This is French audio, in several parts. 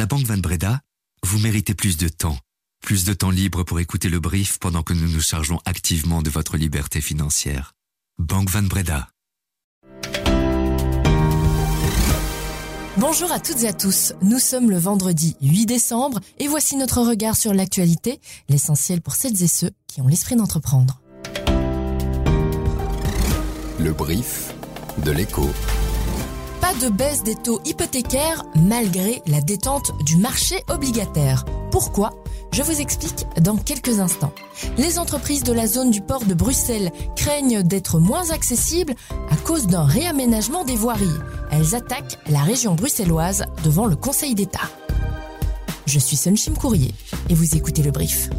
la Banque Van Breda, vous méritez plus de temps. Plus de temps libre pour écouter le brief pendant que nous nous chargeons activement de votre liberté financière. Banque Van Breda. Bonjour à toutes et à tous, nous sommes le vendredi 8 décembre et voici notre regard sur l'actualité, l'essentiel pour celles et ceux qui ont l'esprit d'entreprendre. Le brief de l'écho. Pas de baisse des taux hypothécaires malgré la détente du marché obligataire. Pourquoi? Je vous explique dans quelques instants. Les entreprises de la zone du port de Bruxelles craignent d'être moins accessibles à cause d'un réaménagement des voiries. Elles attaquent la région bruxelloise devant le Conseil d'État. Je suis Sunshim Courrier et vous écoutez le brief.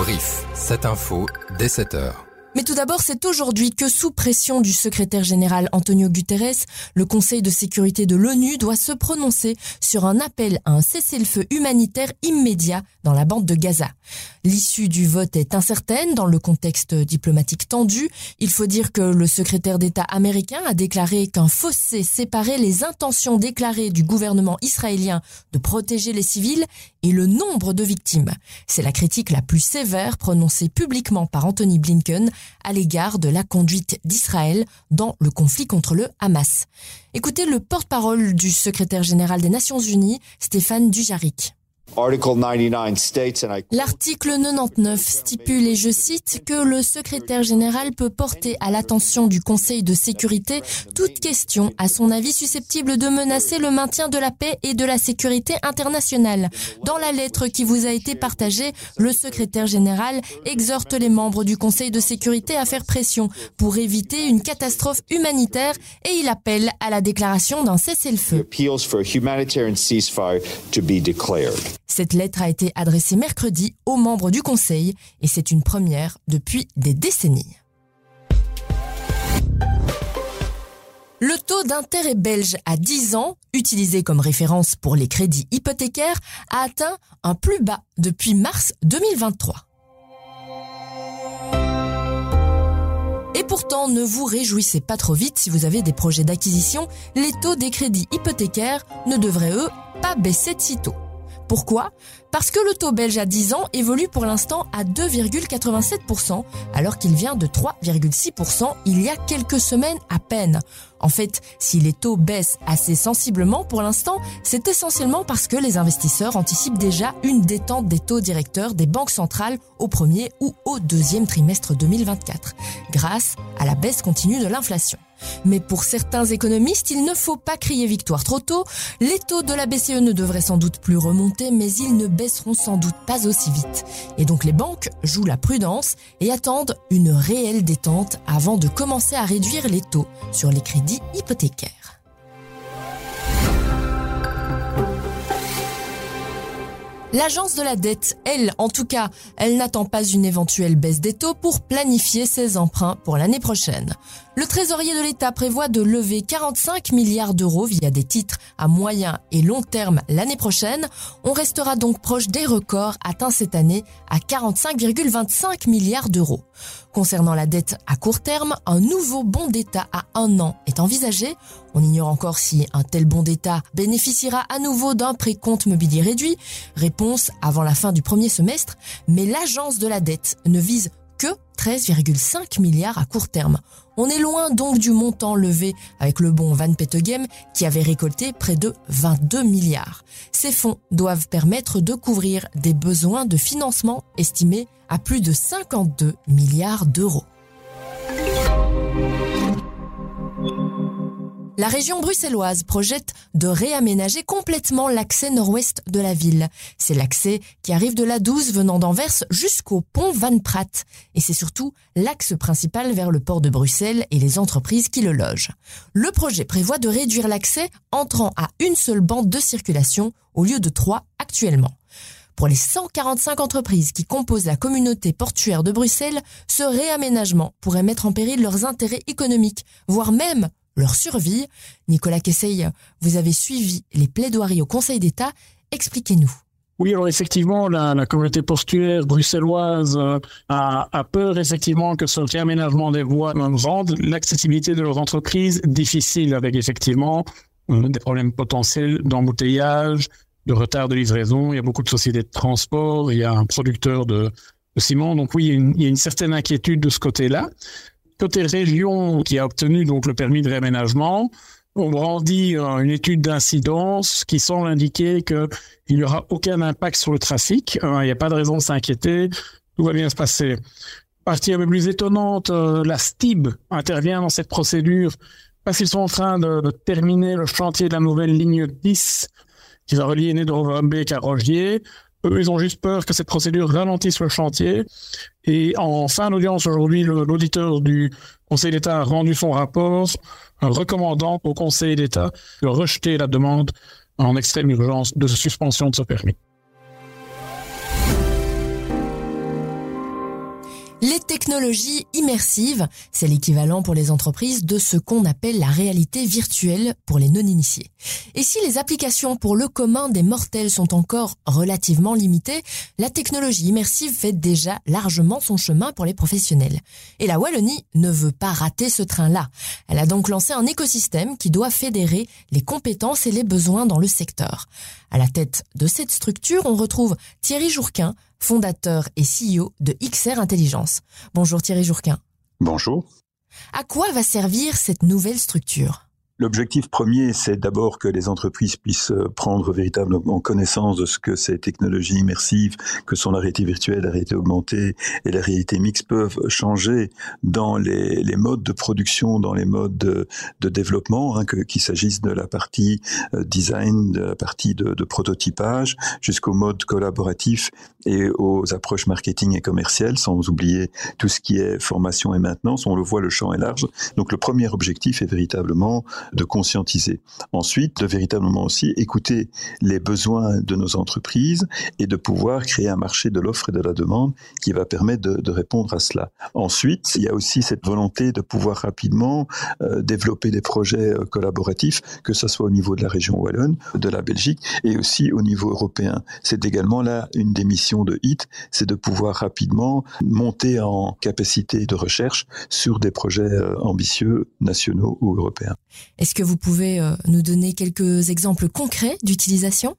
Brief, cette info dès 7 heures. Mais tout d'abord, c'est aujourd'hui que sous pression du secrétaire général Antonio Guterres, le Conseil de sécurité de l'ONU doit se prononcer sur un appel à un cessez-le-feu humanitaire immédiat dans la bande de Gaza. L'issue du vote est incertaine dans le contexte diplomatique tendu. Il faut dire que le secrétaire d'État américain a déclaré qu'un fossé séparait les intentions déclarées du gouvernement israélien de protéger les civils et le nombre de victimes. C'est la critique la plus sévère prononcée publiquement par Anthony Blinken à l'égard de la conduite d'Israël dans le conflit contre le Hamas. Écoutez le porte-parole du secrétaire général des Nations Unies, Stéphane Dujarric. L'article 99 stipule, et je cite, que le secrétaire général peut porter à l'attention du Conseil de sécurité toute question, à son avis susceptible de menacer le maintien de la paix et de la sécurité internationale. Dans la lettre qui vous a été partagée, le secrétaire général exhorte les membres du Conseil de sécurité à faire pression pour éviter une catastrophe humanitaire et il appelle à la déclaration d'un cessez-le-feu. Cette lettre a été adressée mercredi aux membres du Conseil et c'est une première depuis des décennies. Le taux d'intérêt belge à 10 ans, utilisé comme référence pour les crédits hypothécaires, a atteint un plus bas depuis mars 2023. Et pourtant, ne vous réjouissez pas trop vite si vous avez des projets d'acquisition, les taux des crédits hypothécaires ne devraient eux pas baisser de sitôt. Pourquoi? Parce que le taux belge à 10 ans évolue pour l'instant à 2,87%, alors qu'il vient de 3,6% il y a quelques semaines à peine. En fait, si les taux baissent assez sensiblement pour l'instant, c'est essentiellement parce que les investisseurs anticipent déjà une détente des taux directeurs des banques centrales au premier ou au deuxième trimestre 2024, grâce à la baisse continue de l'inflation. Mais pour certains économistes, il ne faut pas crier victoire trop tôt. Les taux de la BCE ne devraient sans doute plus remonter, mais ils ne baisseront sans doute pas aussi vite. Et donc les banques jouent la prudence et attendent une réelle détente avant de commencer à réduire les taux sur les crédits hypothécaire. L'agence de la dette, elle, en tout cas, elle n'attend pas une éventuelle baisse des taux pour planifier ses emprunts pour l'année prochaine. Le trésorier de l'État prévoit de lever 45 milliards d'euros via des titres à moyen et long terme l'année prochaine. On restera donc proche des records atteints cette année à 45,25 milliards d'euros. Concernant la dette à court terme, un nouveau bon d'État à un an est envisagé. On ignore encore si un tel bon d'État bénéficiera à nouveau d'un précompte mobilier réduit. Réponse avant la fin du premier semestre. Mais l'agence de la dette ne vise que 13,5 milliards à court terme. On est loin donc du montant levé avec le bon Van Petegem qui avait récolté près de 22 milliards. Ces fonds doivent permettre de couvrir des besoins de financement estimés à plus de 52 milliards d'euros. La région bruxelloise projette de réaménager complètement l'accès nord-ouest de la ville. C'est l'accès qui arrive de la 12 venant d'Anvers jusqu'au pont Van Pratt. Et c'est surtout l'axe principal vers le port de Bruxelles et les entreprises qui le logent. Le projet prévoit de réduire l'accès entrant à une seule bande de circulation au lieu de trois actuellement. Pour les 145 entreprises qui composent la communauté portuaire de Bruxelles, ce réaménagement pourrait mettre en péril leurs intérêts économiques, voire même leur survie. Nicolas Kesseil, vous avez suivi les plaidoiries au Conseil d'État. Expliquez-nous. Oui, alors effectivement, la, communauté portuaire bruxelloise euh, a, peur effectivement que ce réaménagement des voies rende l'accessibilité de leurs entreprises difficile avec effectivement euh, des problèmes potentiels d'embouteillage, de retard de livraison. Il y a beaucoup de sociétés de transport, il y a un producteur de, ciment. Donc oui, il y, a une, certaine inquiétude de ce côté-là. Côté région qui a obtenu donc le permis de réaménagement, on brandit euh, une étude d'incidence qui semble indiquer qu'il n'y aura aucun impact sur le trafic. Euh, il n'y a pas de raison de s'inquiéter. Tout va bien se passer. Partie un peu plus étonnante, euh, la STIB intervient dans cette procédure parce qu'ils sont en train de, terminer le chantier de la nouvelle ligne 10 qui va relier Nédorbeek à Rogier. Eux, ils ont juste peur que cette procédure ralentisse le chantier. Et en fin d'audience aujourd'hui, l'auditeur du Conseil d'État a rendu son rapport recommandant au Conseil d'État de rejeter la demande en extrême urgence de suspension de ce permis. Les technologies immersives, c'est l'équivalent pour les entreprises de ce qu'on appelle la réalité virtuelle pour les non-initiés. Et si les applications pour le commun des mortels sont encore relativement limitées, la technologie immersive fait déjà largement son chemin pour les professionnels. Et la Wallonie ne veut pas rater ce train-là. Elle a donc lancé un écosystème qui doit fédérer les compétences et les besoins dans le secteur. À la tête de cette structure, on retrouve Thierry Jourquin, fondateur et CEO de XR Intelligence. Bonjour Thierry Jourquin. Bonjour. À quoi va servir cette nouvelle structure? L'objectif premier, c'est d'abord que les entreprises puissent euh, prendre véritablement connaissance de ce que ces technologies immersives, que sont la réalité virtuelle, la réalité augmentée et la réalité mixte, peuvent changer dans les, les modes de production, dans les modes de, de développement, hein, qu'il s'agisse de la partie euh, design, de la partie de, de prototypage, jusqu'au mode collaboratif et aux approches marketing et commerciales, sans oublier tout ce qui est formation et maintenance. On le voit, le champ est large. Donc le premier objectif est véritablement de conscientiser. Ensuite, de véritablement aussi écouter les besoins de nos entreprises et de pouvoir créer un marché de l'offre et de la demande qui va permettre de, répondre à cela. Ensuite, il y a aussi cette volonté de pouvoir rapidement euh, développer des projets euh, collaboratifs, que ce soit au niveau de la région wallonne, de la Belgique et aussi au niveau européen. C'est également là une des missions de HIT, c'est de pouvoir rapidement monter en capacité de recherche sur des projets euh, ambitieux nationaux ou européens. Est-ce que vous pouvez euh, nous donner quelques exemples concrets d'utilisation?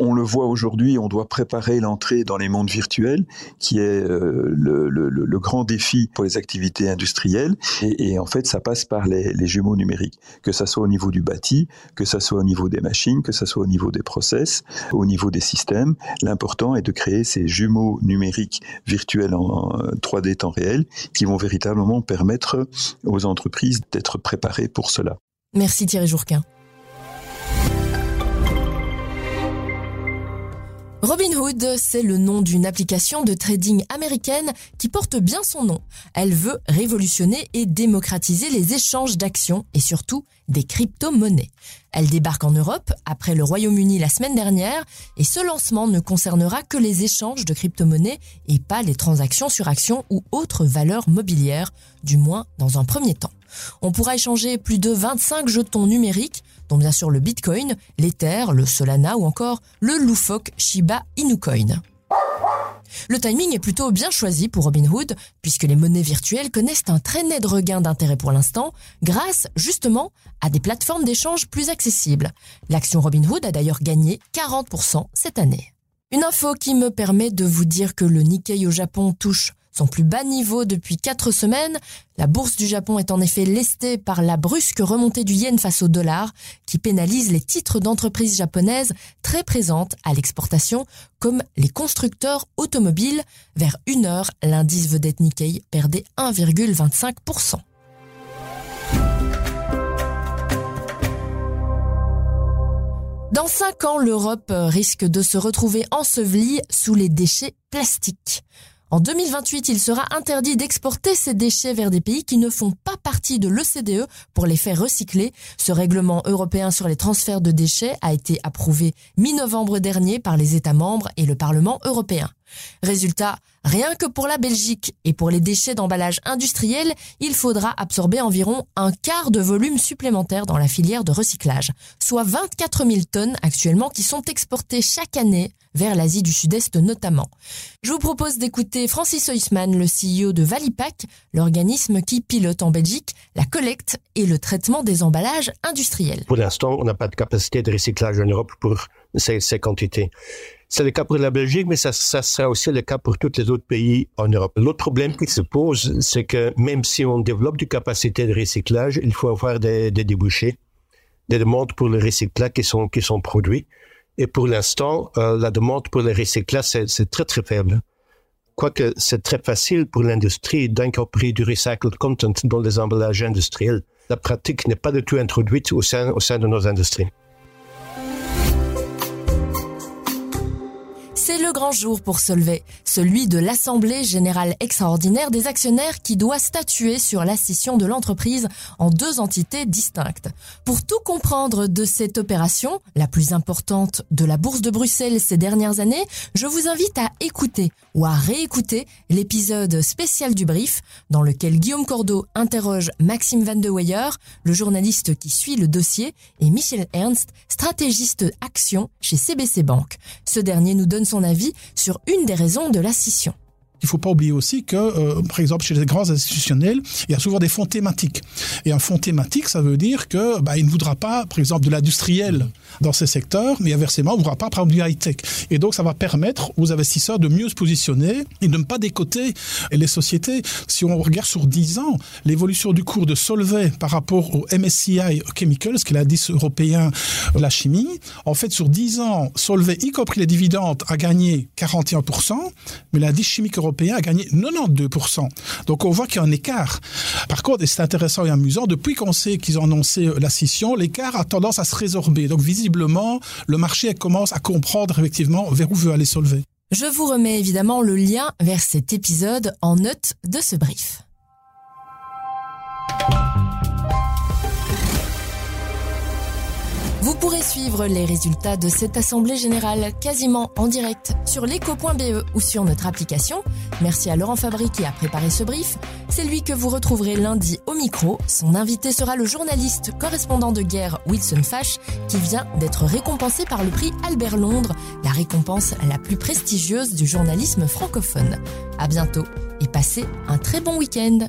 On le voit aujourd'hui, on doit préparer l'entrée dans les mondes virtuels, qui est euh, le, grand défi pour les activités industrielles. Et, en fait, ça passe par les, jumeaux numériques, que ça soit au niveau du bâti, que ça soit au niveau des machines, que ça soit au niveau des process, au niveau des systèmes. L'important est de créer ces jumeaux numériques virtuels en 3D temps réel, qui vont véritablement permettre aux entreprises d'être préparées pour cela. Merci Thierry Jourquin. Robinhood, c'est le nom d'une application de trading américaine qui porte bien son nom. Elle veut révolutionner et démocratiser les échanges d'actions et surtout des crypto-monnaies. Elle débarque en Europe après le Royaume-Uni la semaine dernière et ce lancement ne concernera que les échanges de crypto-monnaies et pas les transactions sur actions ou autres valeurs mobilières, du moins dans un premier temps. On pourra échanger plus de 25 jetons numériques, dont bien sûr le Bitcoin, l'Ether, le Solana ou encore le loufoque Shiba Inu Coin. Le timing est plutôt bien choisi pour Robinhood, puisque les monnaies virtuelles connaissent un très net regain d'intérêt pour l'instant, grâce justement à des plateformes d'échange plus accessibles. L'action Robinhood a d'ailleurs gagné 40% cette année. Une info qui me permet de vous dire que le Nikkei au Japon touche son plus bas niveau depuis quatre semaines. La bourse du Japon est en effet lestée par la brusque remontée du yen face au dollar, qui pénalise les titres d'entreprises japonaises très présentes à l'exportation, comme les constructeurs automobiles. Vers une heure, l'indice vedette Nikkei perdait 1,25%. Dans cinq ans, l'Europe risque de se retrouver ensevelie sous les déchets plastiques. En 2028, il sera interdit d'exporter ces déchets vers des pays qui ne font pas partie de l'OCDE pour les faire recycler. Ce règlement européen sur les transferts de déchets a été approuvé mi-novembre dernier par les États membres et le Parlement européen. Résultat, rien que pour la Belgique et pour les déchets d'emballage industriel, il faudra absorber environ un quart de volume supplémentaire dans la filière de recyclage, soit 24 000 tonnes actuellement qui sont exportées chaque année vers l'Asie du Sud-Est notamment. Je vous propose d'écouter Francis Heusmann, le CEO de Valipac, l'organisme qui pilote en Belgique la collecte et le traitement des emballages industriels. Pour l'instant, on n'a pas de capacité de recyclage en Europe pour ces quantités. C'est le cas pour la Belgique, mais ça, sera aussi le cas pour tous les autres pays en Europe. L'autre problème qui se pose, c'est que même si on développe du capacité de recyclage, il faut avoir des, des débouchés, des demandes pour le recyclage qui sont, qui sont produits. Et pour l'instant, euh, la demande pour le recyclage, c'est très, très faible. Quoique c'est très facile pour l'industrie d'incorporer du recycled content dans les emballages industriels, la pratique n'est pas du tout introduite au sein, au sein de nos industries. Le grand jour pour Solvay, celui de l'Assemblée générale extraordinaire des actionnaires qui doit statuer sur la scission de l'entreprise en deux entités distinctes. Pour tout comprendre de cette opération, la plus importante de la Bourse de Bruxelles ces dernières années, je vous invite à écouter ou à réécouter l'épisode spécial du brief dans lequel Guillaume Cordeau interroge Maxime Van de Weyer, le journaliste qui suit le dossier, et Michel Ernst, stratégiste action chez CBC Bank. Ce dernier nous donne son avis sur une des raisons de la scission. Il ne faut pas oublier aussi que, euh, par exemple, chez les grands institutionnels, il y a souvent des fonds thématiques. Et un fonds thématique, ça veut dire que bah, il ne voudra pas, par exemple, de l'industriel dans ces secteurs, mais inversement, il ne voudra pas, par exemple, du high-tech. Et donc, ça va permettre aux investisseurs de mieux se positionner et de ne pas décoter les sociétés. Si on regarde sur 10 ans, l'évolution du cours de Solvay par rapport au MSCI Chemicals, qui est l'indice européen de la chimie, en fait, sur 10 ans, Solvay, y compris les dividendes, a gagné 41%, mais l'indice chimique européen a gagné 92%. Donc on voit qu'il y a un écart. Par contre, et c'est intéressant et amusant, depuis qu'on sait qu'ils ont annoncé la scission, l'écart a tendance à se résorber. Donc visiblement, le marché commence à comprendre effectivement vers où veut aller Solvay. Je vous remets évidemment le lien vers cet épisode en note de ce brief. Vous pourrez suivre les résultats de cette assemblée générale quasiment en direct sur l'éco.be ou sur notre application. Merci à Laurent Fabry qui a préparé ce brief. C'est lui que vous retrouverez lundi au micro. Son invité sera le journaliste correspondant de guerre Wilson Fash qui vient d'être récompensé par le prix Albert Londres, la récompense la plus prestigieuse du journalisme francophone. À bientôt et passez un très bon week-end.